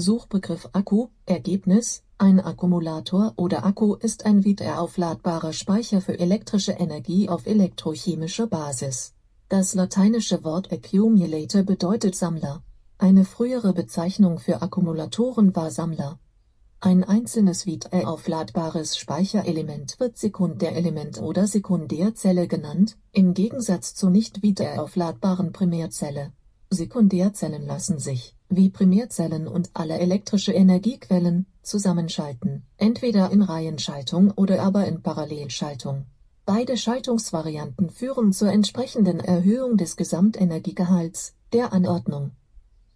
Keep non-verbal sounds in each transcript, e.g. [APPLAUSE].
Suchbegriff Akku Ergebnis Ein Akkumulator oder Akku ist ein wiederaufladbarer Speicher für elektrische Energie auf elektrochemischer Basis. Das lateinische Wort accumulator bedeutet Sammler. Eine frühere Bezeichnung für Akkumulatoren war Sammler. Ein einzelnes wiederaufladbares Speicherelement wird Sekundärelement oder Sekundärzelle genannt, im Gegensatz zur nicht wiederaufladbaren Primärzelle. Sekundärzellen lassen sich, wie Primärzellen und alle elektrische Energiequellen, zusammenschalten, entweder in Reihenschaltung oder aber in Parallelschaltung. Beide Schaltungsvarianten führen zur entsprechenden Erhöhung des Gesamtenergiegehalts, der Anordnung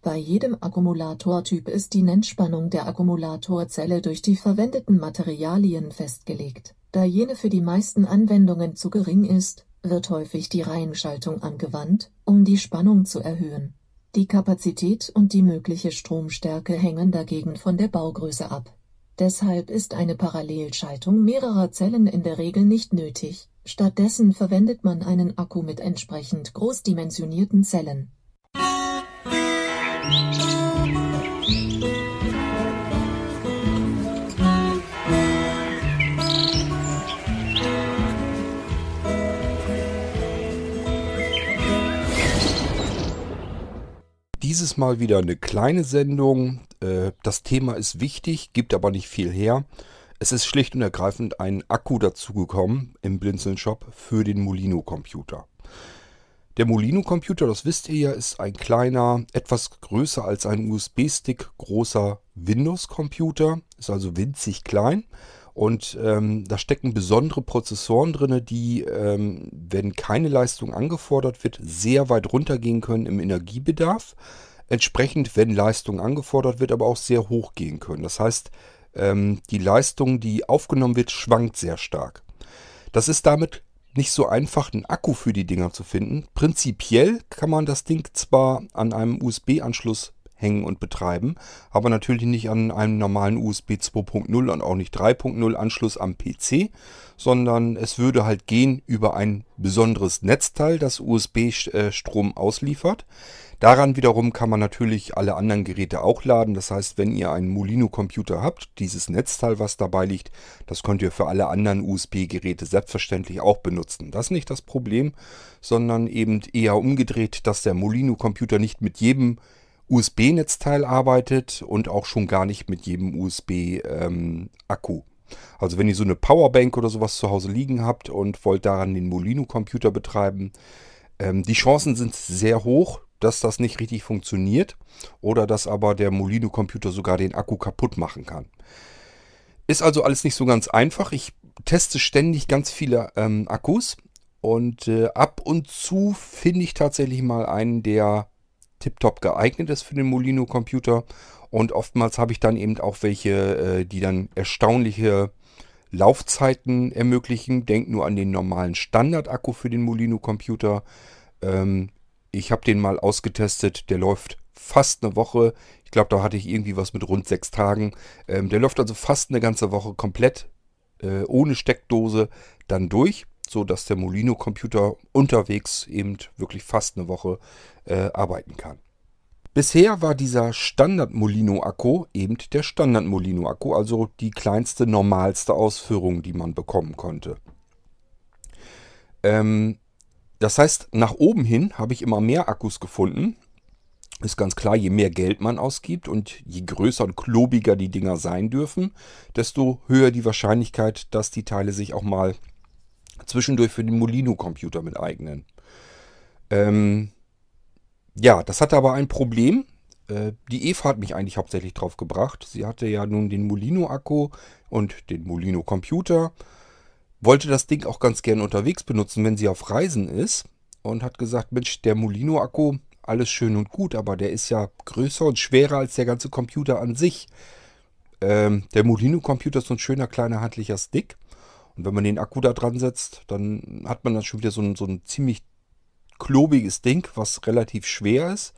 bei jedem Akkumulatortyp ist die Nennspannung der Akkumulatorzelle durch die verwendeten Materialien festgelegt. Da jene für die meisten Anwendungen zu gering ist, wird häufig die Reihenschaltung angewandt, um die Spannung zu erhöhen. Die Kapazität und die mögliche Stromstärke hängen dagegen von der Baugröße ab. Deshalb ist eine Parallelschaltung mehrerer Zellen in der Regel nicht nötig, stattdessen verwendet man einen Akku mit entsprechend großdimensionierten Zellen dieses Mal wieder eine kleine Sendung. Äh, das Thema ist wichtig, gibt aber nicht viel her. Es ist schlicht und ergreifend ein Akku dazugekommen im Blinzeln Shop für den Molino Computer. Der Molino Computer, das wisst ihr ja, ist ein kleiner, etwas größer als ein USB-Stick großer Windows Computer. Ist also winzig klein. Und ähm, da stecken besondere Prozessoren drin, die, ähm, wenn keine Leistung angefordert wird, sehr weit runtergehen können im Energiebedarf. Entsprechend, wenn Leistung angefordert wird, aber auch sehr hoch gehen können. Das heißt, ähm, die Leistung, die aufgenommen wird, schwankt sehr stark. Das ist damit nicht so einfach, einen Akku für die Dinger zu finden. Prinzipiell kann man das Ding zwar an einem USB-Anschluss hängen und betreiben, aber natürlich nicht an einem normalen USB 2.0 und auch nicht 3.0 Anschluss am PC, sondern es würde halt gehen über ein besonderes Netzteil, das USB-Strom äh, ausliefert. Daran wiederum kann man natürlich alle anderen Geräte auch laden. Das heißt, wenn ihr einen Molino-Computer habt, dieses Netzteil, was dabei liegt, das könnt ihr für alle anderen USB-Geräte selbstverständlich auch benutzen. Das ist nicht das Problem, sondern eben eher umgedreht, dass der Molino-Computer nicht mit jedem USB-Netzteil arbeitet und auch schon gar nicht mit jedem USB-Akku. Ähm, also wenn ihr so eine Powerbank oder sowas zu Hause liegen habt und wollt daran den Molino-Computer betreiben, ähm, die Chancen sind sehr hoch, dass das nicht richtig funktioniert oder dass aber der Molino-Computer sogar den Akku kaputt machen kann. Ist also alles nicht so ganz einfach. Ich teste ständig ganz viele ähm, Akkus und äh, ab und zu finde ich tatsächlich mal einen, der tiptop geeignet ist für den Molino-Computer. Und oftmals habe ich dann eben auch welche, äh, die dann erstaunliche Laufzeiten ermöglichen. Denkt nur an den normalen Standard-Akku für den Molino-Computer. Ähm, ich habe den mal ausgetestet. Der läuft fast eine Woche. Ich glaube, da hatte ich irgendwie was mit rund sechs Tagen. Ähm, der läuft also fast eine ganze Woche komplett äh, ohne Steckdose dann durch, so dass der Molino-Computer unterwegs eben wirklich fast eine Woche äh, arbeiten kann. Bisher war dieser Standard Molino Akku eben der Standard Molino Akku, also die kleinste, normalste Ausführung, die man bekommen konnte. Ähm, das heißt, nach oben hin habe ich immer mehr Akkus gefunden. Ist ganz klar, je mehr Geld man ausgibt und je größer und klobiger die Dinger sein dürfen, desto höher die Wahrscheinlichkeit, dass die Teile sich auch mal zwischendurch für den Molino-Computer mit eignen. Ähm, ja, das hatte aber ein Problem. Äh, die Eva hat mich eigentlich hauptsächlich drauf gebracht. Sie hatte ja nun den Molino-Akku und den Molino-Computer. Wollte das Ding auch ganz gern unterwegs benutzen, wenn sie auf Reisen ist. Und hat gesagt, Mensch, der Molino-Akku, alles schön und gut, aber der ist ja größer und schwerer als der ganze Computer an sich. Ähm, der Molino-Computer ist so ein schöner kleiner handlicher Stick. Und wenn man den Akku da dran setzt, dann hat man dann schon wieder so ein, so ein ziemlich klobiges Ding, was relativ schwer ist,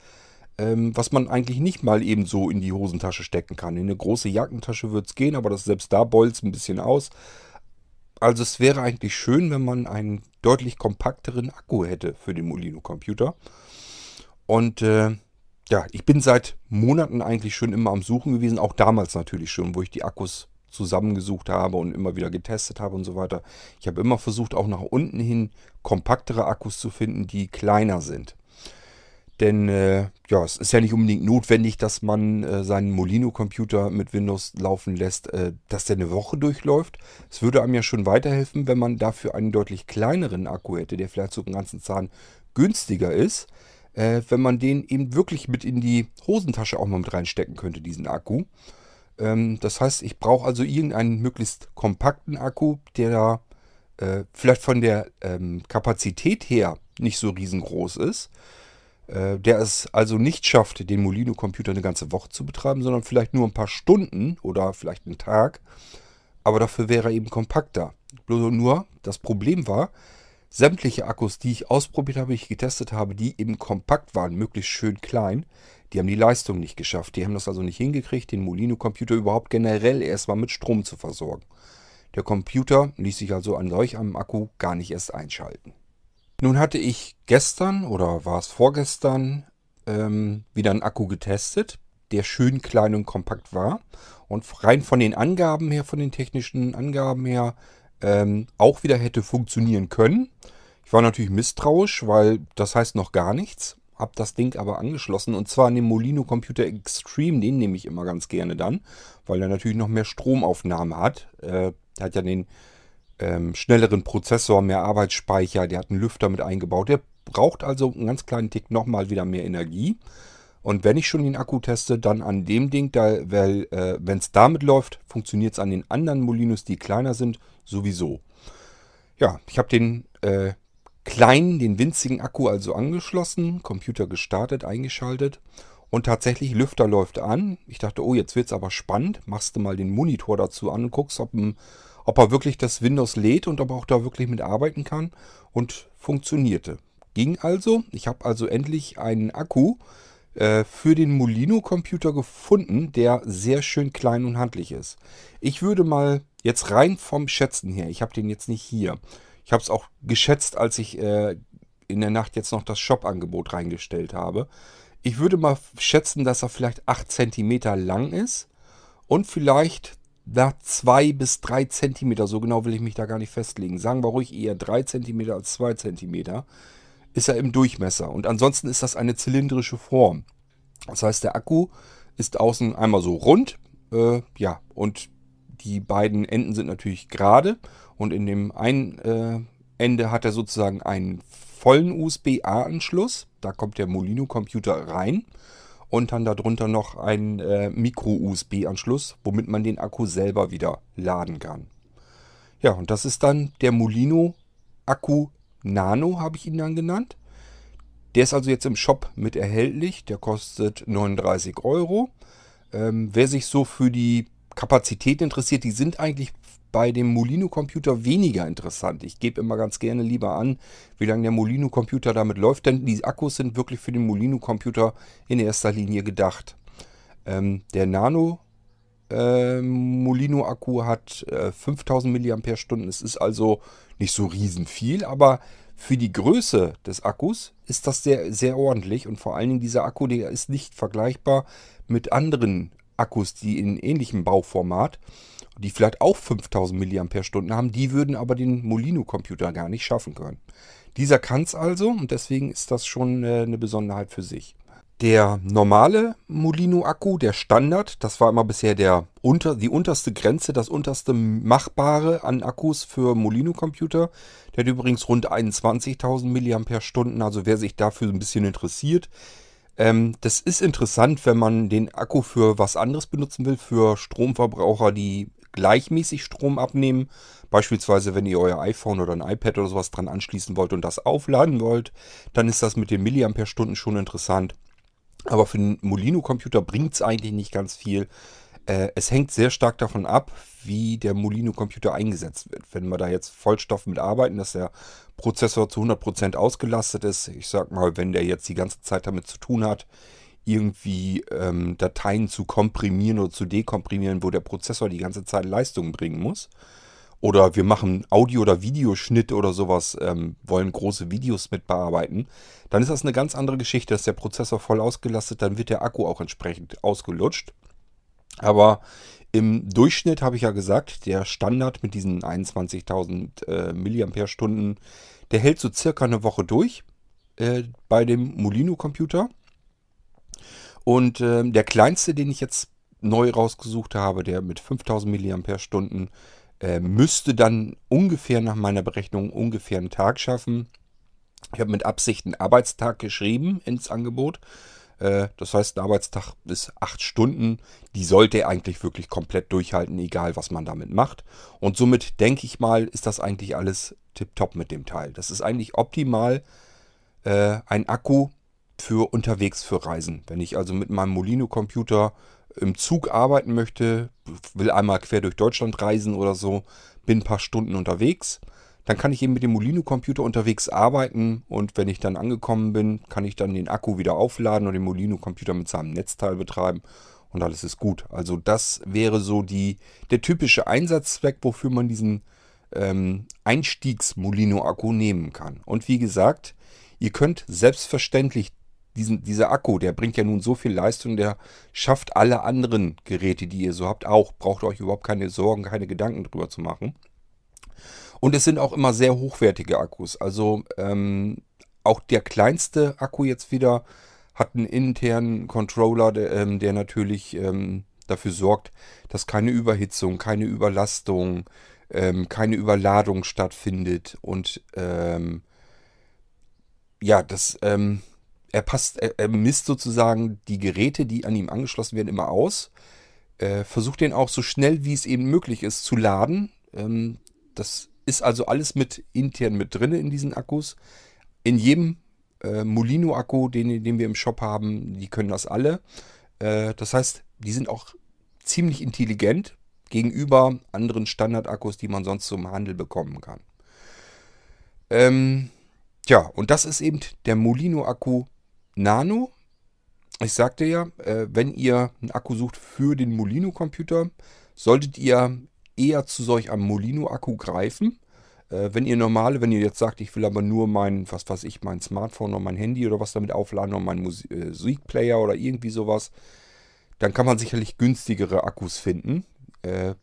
ähm, was man eigentlich nicht mal eben so in die Hosentasche stecken kann. In eine große Jackentasche wird es gehen, aber das, selbst da bolzt ein bisschen aus. Also es wäre eigentlich schön, wenn man einen deutlich kompakteren Akku hätte für den Molino-Computer. Und äh, ja, ich bin seit Monaten eigentlich schon immer am Suchen gewesen, auch damals natürlich schon, wo ich die Akkus zusammengesucht habe und immer wieder getestet habe und so weiter. Ich habe immer versucht, auch nach unten hin kompaktere Akkus zu finden, die kleiner sind. Denn äh, ja, es ist ja nicht unbedingt notwendig, dass man äh, seinen Molino-Computer mit Windows laufen lässt, äh, dass der eine Woche durchläuft. Es würde einem ja schon weiterhelfen, wenn man dafür einen deutlich kleineren Akku hätte, der vielleicht so einen ganzen Zahn günstiger ist. Äh, wenn man den eben wirklich mit in die Hosentasche auch mal mit reinstecken könnte, diesen Akku. Ähm, das heißt, ich brauche also irgendeinen möglichst kompakten Akku, der äh, vielleicht von der ähm, Kapazität her nicht so riesengroß ist äh, der es also nicht schafft, den Molino-Computer eine ganze Woche zu betreiben, sondern vielleicht nur ein paar Stunden oder vielleicht einen Tag. Aber dafür wäre er eben kompakter. Nur das Problem war, sämtliche Akkus, die ich ausprobiert habe, die ich getestet habe, die eben kompakt waren, möglichst schön klein, die haben die Leistung nicht geschafft. Die haben das also nicht hingekriegt, den Molino-Computer überhaupt generell erstmal mit Strom zu versorgen. Der Computer ließ sich also an solch einem Akku gar nicht erst einschalten. Nun hatte ich gestern oder war es vorgestern ähm, wieder einen Akku getestet, der schön klein und kompakt war und rein von den Angaben her, von den technischen Angaben her, ähm, auch wieder hätte funktionieren können. Ich war natürlich misstrauisch, weil das heißt noch gar nichts. Hab das Ding aber angeschlossen und zwar an den Molino Computer Extreme, den nehme ich immer ganz gerne dann, weil er natürlich noch mehr Stromaufnahme hat. Äh, der hat ja den ähm, schnelleren Prozessor, mehr Arbeitsspeicher, der hat einen Lüfter mit eingebaut. Der braucht also einen ganz kleinen Tick nochmal wieder mehr Energie. Und wenn ich schon den Akku teste, dann an dem Ding, da, weil äh, wenn es damit läuft, funktioniert es an den anderen Molinos, die kleiner sind, sowieso. Ja, ich habe den äh, kleinen, den winzigen Akku also angeschlossen, Computer gestartet, eingeschaltet und tatsächlich Lüfter läuft an. Ich dachte, oh, jetzt wird es aber spannend. Machst du mal den Monitor dazu an und guckst, ob ob er wirklich das Windows lädt und ob er auch da wirklich mit arbeiten kann. Und funktionierte. Ging also. Ich habe also endlich einen Akku äh, für den Molino-Computer gefunden, der sehr schön klein und handlich ist. Ich würde mal jetzt rein vom Schätzen her, ich habe den jetzt nicht hier. Ich habe es auch geschätzt, als ich äh, in der Nacht jetzt noch das Shop-Angebot reingestellt habe. Ich würde mal schätzen, dass er vielleicht 8 cm lang ist und vielleicht na, zwei bis drei Zentimeter, so genau will ich mich da gar nicht festlegen. Sagen wir ruhig eher drei Zentimeter als zwei Zentimeter, ist er im Durchmesser. Und ansonsten ist das eine zylindrische Form. Das heißt, der Akku ist außen einmal so rund, äh, ja, und die beiden Enden sind natürlich gerade. Und in dem einen äh, Ende hat er sozusagen einen vollen USB-A-Anschluss. Da kommt der Molino-Computer rein und dann darunter noch ein äh, Micro-USB-Anschluss, womit man den Akku selber wieder laden kann. Ja, und das ist dann der Molino Akku Nano, habe ich ihn dann genannt. Der ist also jetzt im Shop mit erhältlich. Der kostet 39 Euro. Ähm, wer sich so für die Kapazität interessiert, die sind eigentlich bei dem Molino-Computer weniger interessant. Ich gebe immer ganz gerne lieber an, wie lange der Molino-Computer damit läuft, denn die Akkus sind wirklich für den Molino-Computer in erster Linie gedacht. Ähm, der Nano äh, Molino-Akku hat äh, 5000 mAh. Es ist also nicht so riesen viel, aber für die Größe des Akkus ist das sehr, sehr ordentlich und vor allen Dingen dieser Akku, der ist nicht vergleichbar mit anderen Akkus, die in ähnlichem Bauformat die vielleicht auch 5000 mAh haben, die würden aber den Molino-Computer gar nicht schaffen können. Dieser kann es also und deswegen ist das schon äh, eine Besonderheit für sich. Der normale Molino-Akku, der Standard, das war immer bisher der unter, die unterste Grenze, das unterste Machbare an Akkus für Molino-Computer. Der hat übrigens rund 21.000 mAh, also wer sich dafür ein bisschen interessiert. Ähm, das ist interessant, wenn man den Akku für was anderes benutzen will, für Stromverbraucher, die gleichmäßig Strom abnehmen. Beispielsweise, wenn ihr euer iPhone oder ein iPad oder sowas dran anschließen wollt und das aufladen wollt, dann ist das mit den Milliampere-Stunden schon interessant. Aber für den Molino-Computer bringt es eigentlich nicht ganz viel. Äh, es hängt sehr stark davon ab, wie der Molino-Computer eingesetzt wird. Wenn wir da jetzt Vollstoff mit arbeiten, dass der Prozessor zu 100% ausgelastet ist, ich sag mal, wenn der jetzt die ganze Zeit damit zu tun hat, irgendwie ähm, Dateien zu komprimieren oder zu dekomprimieren, wo der Prozessor die ganze Zeit Leistung bringen muss. oder wir machen Audio- oder Videoschnitt oder sowas, ähm, wollen große Videos mit bearbeiten, dann ist das eine ganz andere Geschichte. Da ist der Prozessor voll ausgelastet, dann wird der Akku auch entsprechend ausgelutscht. Aber im Durchschnitt habe ich ja gesagt, der Standard mit diesen 21.000 äh, mAh, der hält so circa eine Woche durch äh, bei dem Molino-Computer. Und äh, der kleinste, den ich jetzt neu rausgesucht habe, der mit 5000 mAh, äh, müsste dann ungefähr nach meiner Berechnung ungefähr einen Tag schaffen. Ich habe mit Absicht einen Arbeitstag geschrieben ins Angebot. Äh, das heißt, ein Arbeitstag ist acht Stunden. Die sollte er eigentlich wirklich komplett durchhalten, egal was man damit macht. Und somit denke ich mal, ist das eigentlich alles tipptopp mit dem Teil. Das ist eigentlich optimal äh, ein Akku für unterwegs für Reisen. Wenn ich also mit meinem Molino-Computer im Zug arbeiten möchte, will einmal quer durch Deutschland reisen oder so, bin ein paar Stunden unterwegs, dann kann ich eben mit dem Molino-Computer unterwegs arbeiten und wenn ich dann angekommen bin, kann ich dann den Akku wieder aufladen und den Molino-Computer mit seinem Netzteil betreiben und alles ist gut. Also das wäre so die, der typische Einsatzzweck, wofür man diesen ähm, Einstiegs-Molino-Akku nehmen kann. Und wie gesagt, ihr könnt selbstverständlich diesen, dieser Akku, der bringt ja nun so viel Leistung, der schafft alle anderen Geräte, die ihr so habt, auch. Braucht euch überhaupt keine Sorgen, keine Gedanken drüber zu machen. Und es sind auch immer sehr hochwertige Akkus. Also ähm, auch der kleinste Akku jetzt wieder hat einen internen Controller, der, ähm, der natürlich ähm, dafür sorgt, dass keine Überhitzung, keine Überlastung, ähm, keine Überladung stattfindet. Und ähm, ja, das, ähm, er passt, er, er, misst sozusagen die Geräte, die an ihm angeschlossen werden, immer aus. Äh, versucht den auch so schnell wie es eben möglich ist zu laden. Ähm, das ist also alles mit intern mit drin in diesen Akkus. In jedem äh, Molino-Akku, den, den wir im Shop haben, die können das alle. Äh, das heißt, die sind auch ziemlich intelligent gegenüber anderen Standard-Akkus, die man sonst zum Handel bekommen kann. Ähm, tja, und das ist eben der Molino-Akku Nano. Ich sagte ja, äh, wenn ihr einen Akku sucht für den Molino-Computer, solltet ihr eher zu solch einem Molino-Akku greifen. Äh, wenn ihr normale, wenn ihr jetzt sagt, ich will aber nur mein, was weiß ich, mein Smartphone oder mein Handy oder was damit aufladen oder mein Musik, äh, Musikplayer oder irgendwie sowas, dann kann man sicherlich günstigere Akkus finden. Äh,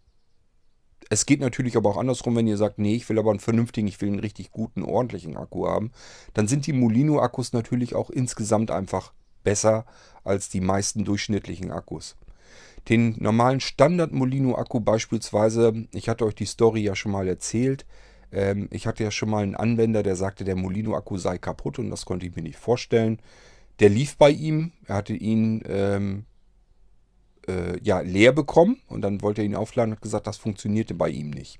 es geht natürlich aber auch andersrum, wenn ihr sagt, nee, ich will aber einen vernünftigen, ich will einen richtig guten, ordentlichen Akku haben, dann sind die Molino-Akkus natürlich auch insgesamt einfach besser als die meisten durchschnittlichen Akkus. Den normalen Standard-Molino-Akku beispielsweise, ich hatte euch die Story ja schon mal erzählt, ähm, ich hatte ja schon mal einen Anwender, der sagte, der Molino-Akku sei kaputt und das konnte ich mir nicht vorstellen. Der lief bei ihm, er hatte ihn ähm, äh, ja, leer bekommen und dann wollte er ihn aufladen und hat gesagt, das funktionierte bei ihm nicht.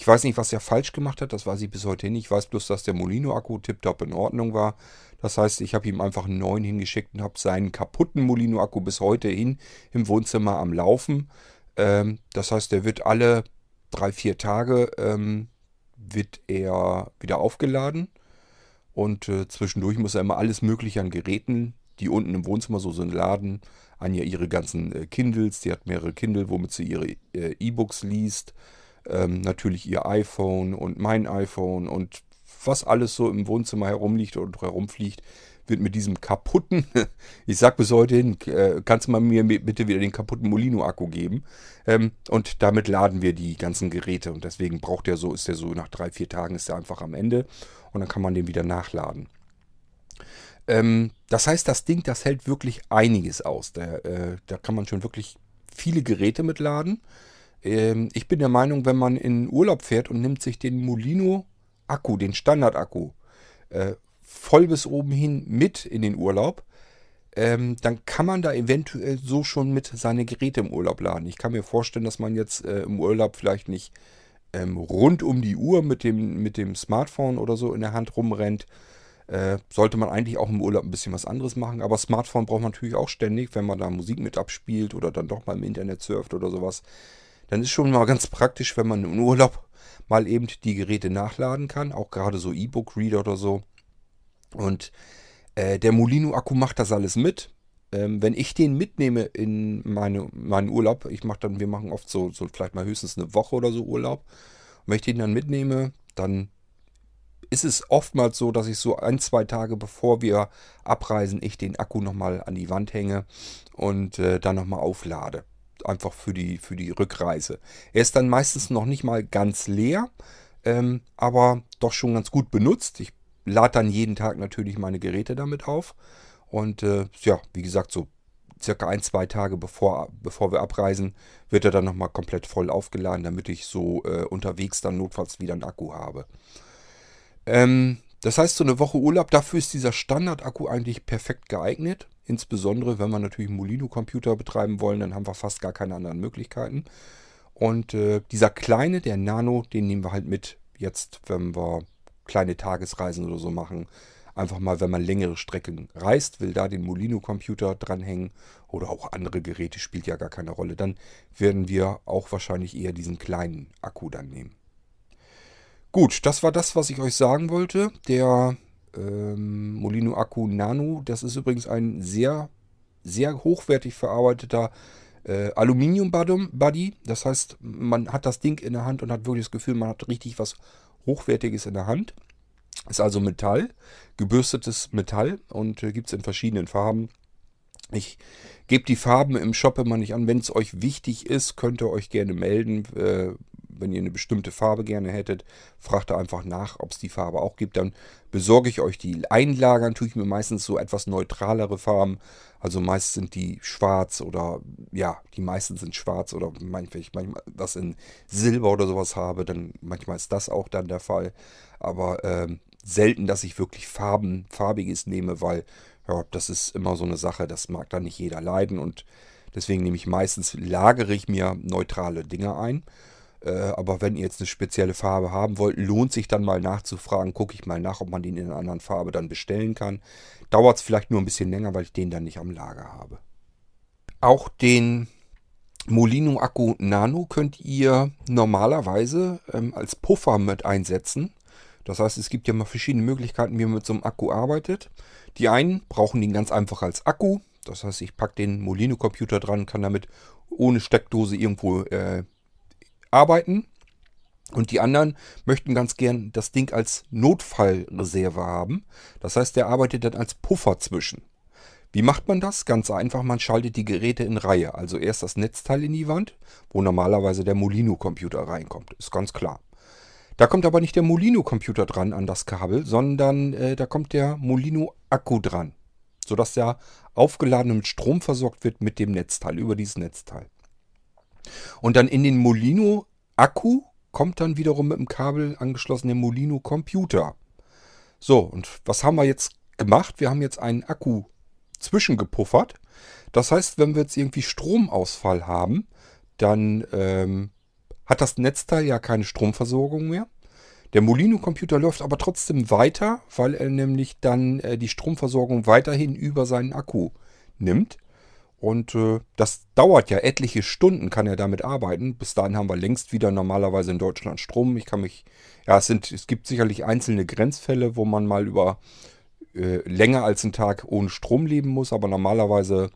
Ich weiß nicht, was er falsch gemacht hat, das weiß ich bis heute nicht. Ich weiß bloß, dass der Molino-Akku tiptop in Ordnung war. Das heißt, ich habe ihm einfach einen neuen hingeschickt und habe seinen kaputten Molino-Akku bis heute hin im Wohnzimmer am Laufen. Ähm, das heißt, der wird alle drei, vier Tage ähm, wird er wieder aufgeladen. Und äh, zwischendurch muss er immer alles Mögliche an Geräten, die unten im Wohnzimmer so sind, laden. Anja ihre ganzen äh, Kindles, die hat mehrere Kindle, womit sie ihre äh, E-Books liest. Ähm, natürlich ihr iPhone und mein iPhone und was alles so im Wohnzimmer herumliegt und herumfliegt, wird mit diesem kaputten, [LAUGHS] ich sag bis heute hin, äh, kannst du mal mir bitte wieder den kaputten Molino-Akku geben. Ähm, und damit laden wir die ganzen Geräte und deswegen braucht der so, ist der so nach drei, vier Tagen ist der einfach am Ende und dann kann man den wieder nachladen. Ähm, das heißt, das Ding, das hält wirklich einiges aus. Da, äh, da kann man schon wirklich viele Geräte mitladen. Ähm, ich bin der Meinung, wenn man in Urlaub fährt und nimmt sich den Molino-Akku, den Standard-Akku, äh, voll bis oben hin mit in den Urlaub, ähm, dann kann man da eventuell so schon mit seine Geräte im Urlaub laden. Ich kann mir vorstellen, dass man jetzt äh, im Urlaub vielleicht nicht ähm, rund um die Uhr mit dem, mit dem Smartphone oder so in der Hand rumrennt, äh, sollte man eigentlich auch im Urlaub ein bisschen was anderes machen. Aber Smartphone braucht man natürlich auch ständig, wenn man da Musik mit abspielt oder dann doch mal im Internet surft oder sowas. Dann ist schon mal ganz praktisch, wenn man im Urlaub mal eben die Geräte nachladen kann. Auch gerade so E-Book-Reader oder so. Und äh, der Molino-Akku macht das alles mit. Ähm, wenn ich den mitnehme in meine, meinen Urlaub, ich mache dann, wir machen oft so, so vielleicht mal höchstens eine Woche oder so Urlaub. wenn ich den dann mitnehme, dann ist es oftmals so, dass ich so ein, zwei Tage bevor wir abreisen, ich den Akku nochmal an die Wand hänge und äh, dann nochmal auflade. Einfach für die, für die Rückreise. Er ist dann meistens noch nicht mal ganz leer, ähm, aber doch schon ganz gut benutzt. Ich lade dann jeden Tag natürlich meine Geräte damit auf. Und äh, ja, wie gesagt, so circa ein, zwei Tage bevor, bevor wir abreisen, wird er dann nochmal komplett voll aufgeladen, damit ich so äh, unterwegs dann notfalls wieder einen Akku habe. Ähm, das heißt, so eine Woche Urlaub, dafür ist dieser Standard-Akku eigentlich perfekt geeignet. Insbesondere, wenn wir natürlich Molino-Computer betreiben wollen, dann haben wir fast gar keine anderen Möglichkeiten. Und äh, dieser kleine, der Nano, den nehmen wir halt mit jetzt, wenn wir kleine Tagesreisen oder so machen. Einfach mal, wenn man längere Strecken reist, will da den Molino-Computer dranhängen oder auch andere Geräte, spielt ja gar keine Rolle. Dann werden wir auch wahrscheinlich eher diesen kleinen Akku dann nehmen. Gut, das war das, was ich euch sagen wollte. Der ähm, Molino Akku Nano, das ist übrigens ein sehr, sehr hochwertig verarbeiteter äh, Aluminium-Buddy. Das heißt, man hat das Ding in der Hand und hat wirklich das Gefühl, man hat richtig was Hochwertiges in der Hand. Ist also Metall, gebürstetes Metall und äh, gibt es in verschiedenen Farben. Ich gebe die Farben im Shop immer nicht an. Wenn es euch wichtig ist, könnt ihr euch gerne melden. Äh, wenn ihr eine bestimmte Farbe gerne hättet, fragt da einfach nach, ob es die Farbe auch gibt. Dann besorge ich euch die. Einlagern tue ich mir meistens so etwas neutralere Farben. Also meist sind die schwarz oder ja, die meisten sind schwarz oder manchmal, ich manchmal was in Silber oder sowas habe, dann manchmal ist das auch dann der Fall. Aber ähm, selten, dass ich wirklich Farben, farbiges nehme, weil ja, das ist immer so eine Sache, das mag dann nicht jeder leiden und deswegen nehme ich meistens, lagere ich mir neutrale Dinge ein. Äh, aber wenn ihr jetzt eine spezielle Farbe haben wollt, lohnt sich dann mal nachzufragen. Gucke ich mal nach, ob man den in einer anderen Farbe dann bestellen kann. Dauert es vielleicht nur ein bisschen länger, weil ich den dann nicht am Lager habe. Auch den Molino Akku Nano könnt ihr normalerweise ähm, als Puffer mit einsetzen. Das heißt, es gibt ja mal verschiedene Möglichkeiten, wie man mit so einem Akku arbeitet. Die einen brauchen den ganz einfach als Akku. Das heißt, ich packe den Molino-Computer dran, kann damit ohne Steckdose irgendwo äh, arbeiten. Und die anderen möchten ganz gern das Ding als Notfallreserve haben. Das heißt, der arbeitet dann als Puffer zwischen. Wie macht man das? Ganz einfach, man schaltet die Geräte in Reihe. Also erst das Netzteil in die Wand, wo normalerweise der Molino-Computer reinkommt. Ist ganz klar. Da kommt aber nicht der Molino-Computer dran an das Kabel, sondern äh, da kommt der Molino-Akku dran. Sodass der aufgeladen mit Strom versorgt wird mit dem Netzteil, über dieses Netzteil. Und dann in den Molino Akku kommt dann wiederum mit dem Kabel angeschlossen der Molino Computer. So, und was haben wir jetzt gemacht? Wir haben jetzt einen Akku zwischengepuffert. Das heißt, wenn wir jetzt irgendwie Stromausfall haben, dann ähm, hat das Netzteil ja keine Stromversorgung mehr. Der Molino-Computer läuft aber trotzdem weiter, weil er nämlich dann äh, die Stromversorgung weiterhin über seinen Akku nimmt. Und äh, das dauert ja etliche Stunden, kann er damit arbeiten. Bis dahin haben wir längst wieder normalerweise in Deutschland Strom. Ich kann mich, ja, es, sind, es gibt sicherlich einzelne Grenzfälle, wo man mal über äh, länger als einen Tag ohne Strom leben muss, aber normalerweise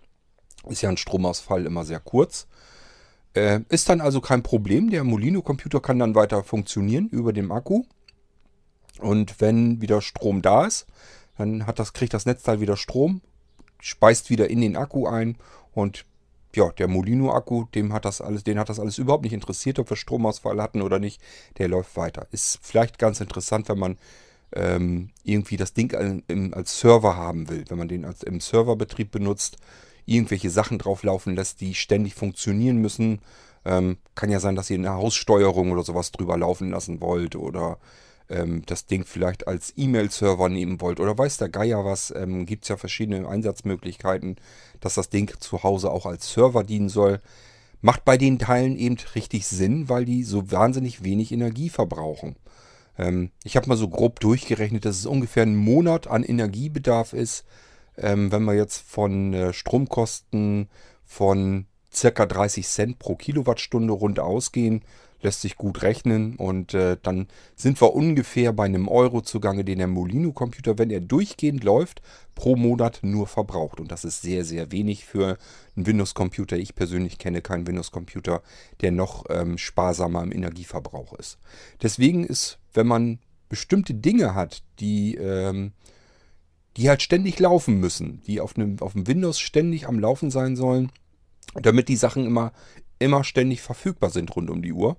ist ja ein Stromausfall immer sehr kurz. Äh, ist dann also kein Problem. Der Molino-Computer kann dann weiter funktionieren über dem Akku. Und wenn wieder Strom da ist, dann hat das, kriegt das Netzteil wieder Strom speist wieder in den Akku ein und ja, der Molino-Akku, dem hat das alles, den hat das alles überhaupt nicht interessiert, ob wir Stromausfall hatten oder nicht. Der läuft weiter. Ist vielleicht ganz interessant, wenn man ähm, irgendwie das Ding als Server haben will, wenn man den als, im Serverbetrieb benutzt, irgendwelche Sachen drauf laufen lässt, die ständig funktionieren müssen. Ähm, kann ja sein, dass ihr eine Haussteuerung oder sowas drüber laufen lassen wollt oder ähm, das Ding vielleicht als E-Mail-Server nehmen wollt oder weiß der Geier was, ähm, gibt es ja verschiedene Einsatzmöglichkeiten, dass das Ding zu Hause auch als Server dienen soll. Macht bei den Teilen eben richtig Sinn, weil die so wahnsinnig wenig Energie verbrauchen. Ähm, ich habe mal so grob durchgerechnet, dass es ungefähr ein Monat an Energiebedarf ist, ähm, wenn wir jetzt von äh, Stromkosten von circa 30 Cent pro Kilowattstunde rund ausgehen, lässt sich gut rechnen und äh, dann sind wir ungefähr bei einem Euro zugange, den der Molino-Computer, wenn er durchgehend läuft, pro Monat nur verbraucht. Und das ist sehr, sehr wenig für einen Windows-Computer. Ich persönlich kenne keinen Windows-Computer, der noch ähm, sparsamer im Energieverbrauch ist. Deswegen ist, wenn man bestimmte Dinge hat, die, ähm, die halt ständig laufen müssen, die auf einem, auf dem Windows ständig am Laufen sein sollen, damit die Sachen immer, immer ständig verfügbar sind rund um die Uhr,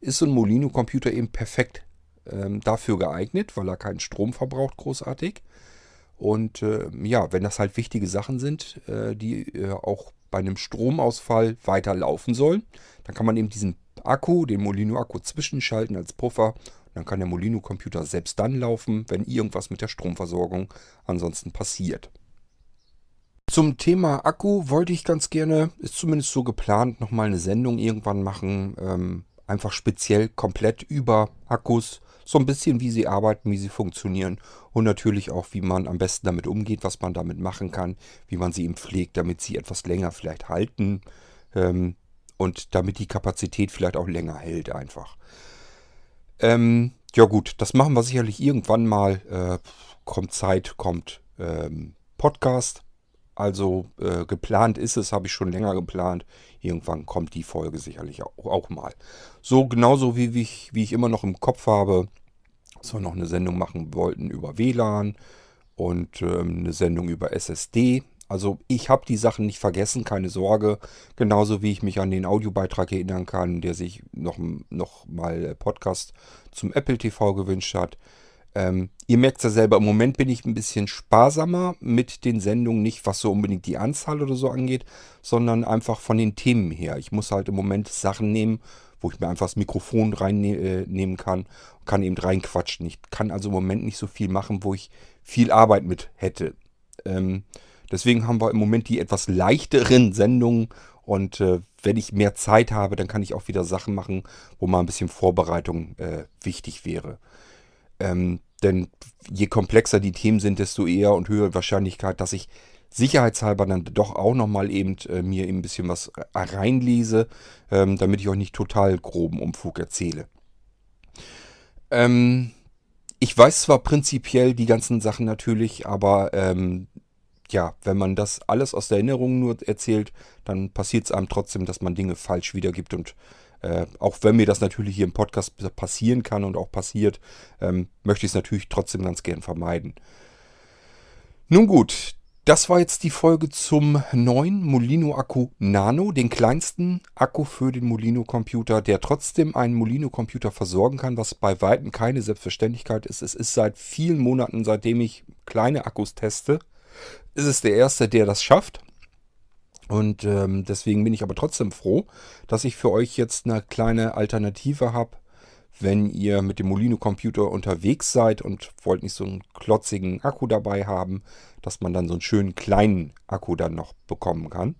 ist so ein Molino-Computer eben perfekt ähm, dafür geeignet, weil er keinen Strom verbraucht großartig. Und äh, ja, wenn das halt wichtige Sachen sind, äh, die äh, auch bei einem Stromausfall weiter laufen sollen, dann kann man eben diesen Akku, den Molino-Akku zwischenschalten als Puffer. Dann kann der Molino-Computer selbst dann laufen, wenn irgendwas mit der Stromversorgung ansonsten passiert. Zum Thema Akku wollte ich ganz gerne, ist zumindest so geplant, nochmal eine Sendung irgendwann machen. Ähm, einfach speziell komplett über Akkus. So ein bisschen, wie sie arbeiten, wie sie funktionieren und natürlich auch, wie man am besten damit umgeht, was man damit machen kann, wie man sie eben pflegt, damit sie etwas länger vielleicht halten ähm, und damit die Kapazität vielleicht auch länger hält einfach. Ähm, ja gut, das machen wir sicherlich irgendwann mal. Äh, kommt Zeit, kommt ähm, Podcast. Also äh, geplant ist es, habe ich schon länger geplant. Irgendwann kommt die Folge sicherlich auch, auch mal. So genauso wie, wie, ich, wie ich immer noch im Kopf habe, dass wir noch eine Sendung machen wollten über WLAN und ähm, eine Sendung über SSD. Also ich habe die Sachen nicht vergessen, keine Sorge. Genauso wie ich mich an den Audiobeitrag erinnern kann, der sich noch, noch mal Podcast zum Apple TV gewünscht hat. Ähm, ihr merkt es ja selber, im Moment bin ich ein bisschen sparsamer mit den Sendungen, nicht was so unbedingt die Anzahl oder so angeht, sondern einfach von den Themen her. Ich muss halt im Moment Sachen nehmen, wo ich mir einfach das Mikrofon reinnehmen äh, kann kann eben reinquatschen. Ich kann also im Moment nicht so viel machen, wo ich viel Arbeit mit hätte. Ähm, deswegen haben wir im Moment die etwas leichteren Sendungen und äh, wenn ich mehr Zeit habe, dann kann ich auch wieder Sachen machen, wo mal ein bisschen Vorbereitung äh, wichtig wäre. Ähm, denn je komplexer die Themen sind, desto eher und höhere Wahrscheinlichkeit, dass ich sicherheitshalber dann doch auch nochmal eben äh, mir ein bisschen was reinlese, ähm, damit ich euch nicht total groben Umfug erzähle. Ähm, ich weiß zwar prinzipiell die ganzen Sachen natürlich, aber ähm, ja, wenn man das alles aus der Erinnerung nur erzählt, dann passiert es einem trotzdem, dass man Dinge falsch wiedergibt und äh, auch wenn mir das natürlich hier im Podcast passieren kann und auch passiert, ähm, möchte ich es natürlich trotzdem ganz gern vermeiden. Nun gut, das war jetzt die Folge zum neuen Molino Akku Nano, den kleinsten Akku für den Molino Computer, der trotzdem einen Molino Computer versorgen kann, was bei weitem keine Selbstverständlichkeit ist. Es ist seit vielen Monaten, seitdem ich kleine Akkus teste, ist es der erste, der das schafft. Und ähm, deswegen bin ich aber trotzdem froh, dass ich für euch jetzt eine kleine Alternative habe, wenn ihr mit dem Molino-Computer unterwegs seid und wollt nicht so einen klotzigen Akku dabei haben, dass man dann so einen schönen kleinen Akku dann noch bekommen kann.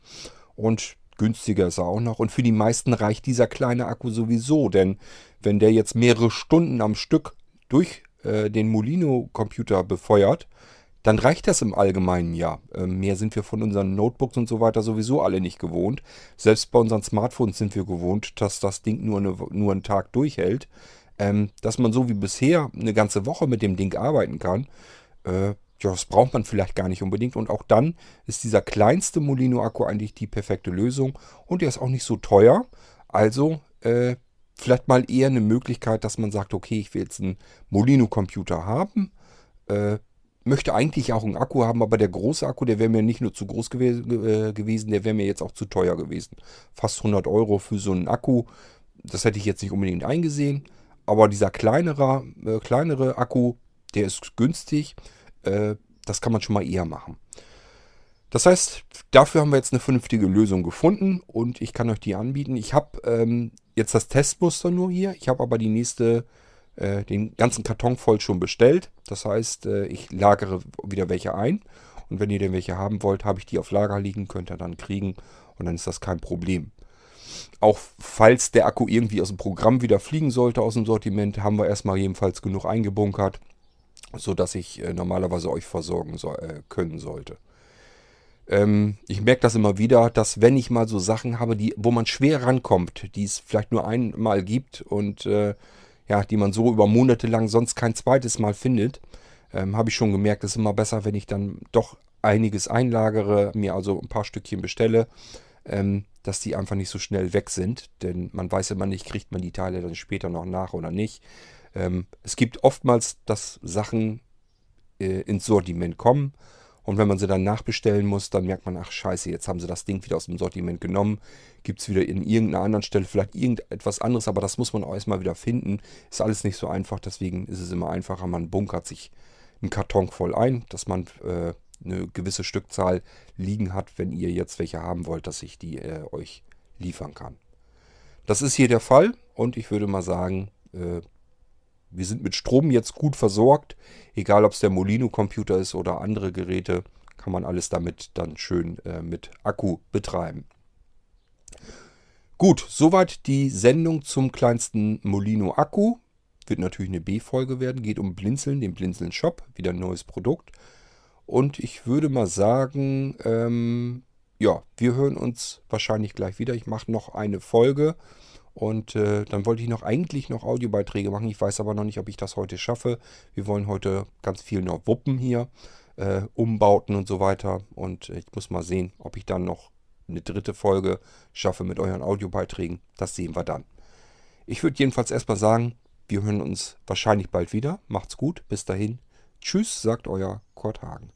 Und günstiger ist er auch noch. Und für die meisten reicht dieser kleine Akku sowieso, denn wenn der jetzt mehrere Stunden am Stück durch äh, den Molino-Computer befeuert, dann reicht das im Allgemeinen ja. Ähm, mehr sind wir von unseren Notebooks und so weiter sowieso alle nicht gewohnt. Selbst bei unseren Smartphones sind wir gewohnt, dass das Ding nur, eine, nur einen Tag durchhält. Ähm, dass man so wie bisher eine ganze Woche mit dem Ding arbeiten kann, äh, ja, das braucht man vielleicht gar nicht unbedingt. Und auch dann ist dieser kleinste Molino-Akku eigentlich die perfekte Lösung. Und der ist auch nicht so teuer. Also äh, vielleicht mal eher eine Möglichkeit, dass man sagt, okay, ich will jetzt einen Molino-Computer haben. Äh, möchte eigentlich auch einen Akku haben, aber der große Akku, der wäre mir nicht nur zu groß gew äh, gewesen, der wäre mir jetzt auch zu teuer gewesen. Fast 100 Euro für so einen Akku, das hätte ich jetzt nicht unbedingt eingesehen. Aber dieser kleinere, äh, kleinere Akku, der ist günstig, äh, das kann man schon mal eher machen. Das heißt, dafür haben wir jetzt eine vernünftige Lösung gefunden und ich kann euch die anbieten. Ich habe ähm, jetzt das Testmuster nur hier, ich habe aber die nächste äh, den ganzen Karton voll schon bestellt. Das heißt, äh, ich lagere wieder welche ein. Und wenn ihr denn welche haben wollt, habe ich die auf Lager liegen, könnt ihr dann kriegen. Und dann ist das kein Problem. Auch falls der Akku irgendwie aus dem Programm wieder fliegen sollte, aus dem Sortiment, haben wir erstmal jedenfalls genug eingebunkert, sodass ich äh, normalerweise euch versorgen so, äh, können sollte. Ähm, ich merke das immer wieder, dass wenn ich mal so Sachen habe, die, wo man schwer rankommt, die es vielleicht nur einmal gibt und äh, ja, die man so über Monate lang sonst kein zweites Mal findet, ähm, habe ich schon gemerkt, es ist immer besser, wenn ich dann doch einiges einlagere, mir also ein paar Stückchen bestelle, ähm, dass die einfach nicht so schnell weg sind. Denn man weiß immer nicht, kriegt man die Teile dann später noch nach oder nicht. Ähm, es gibt oftmals, dass Sachen äh, ins Sortiment kommen. Und wenn man sie dann nachbestellen muss, dann merkt man, ach scheiße, jetzt haben sie das Ding wieder aus dem Sortiment genommen. Gibt es wieder in irgendeiner anderen Stelle vielleicht irgendetwas anderes, aber das muss man auch erstmal wieder finden. Ist alles nicht so einfach, deswegen ist es immer einfacher, man bunkert sich einen Karton voll ein, dass man äh, eine gewisse Stückzahl liegen hat, wenn ihr jetzt welche haben wollt, dass ich die äh, euch liefern kann. Das ist hier der Fall und ich würde mal sagen, äh, wir sind mit Strom jetzt gut versorgt. Egal ob es der Molino-Computer ist oder andere Geräte, kann man alles damit dann schön äh, mit Akku betreiben. Gut, soweit die Sendung zum kleinsten Molino Akku. Wird natürlich eine B-Folge werden. Geht um Blinzeln, den Blinzeln Shop. Wieder ein neues Produkt. Und ich würde mal sagen, ähm, ja, wir hören uns wahrscheinlich gleich wieder. Ich mache noch eine Folge. Und äh, dann wollte ich noch eigentlich noch Audiobeiträge machen. Ich weiß aber noch nicht, ob ich das heute schaffe. Wir wollen heute ganz viel noch wuppen hier. Äh, Umbauten und so weiter. Und ich muss mal sehen, ob ich dann noch eine dritte Folge schaffe mit euren Audiobeiträgen. Das sehen wir dann. Ich würde jedenfalls erstmal sagen, wir hören uns wahrscheinlich bald wieder. Macht's gut. Bis dahin. Tschüss, sagt euer Kurt Hagen.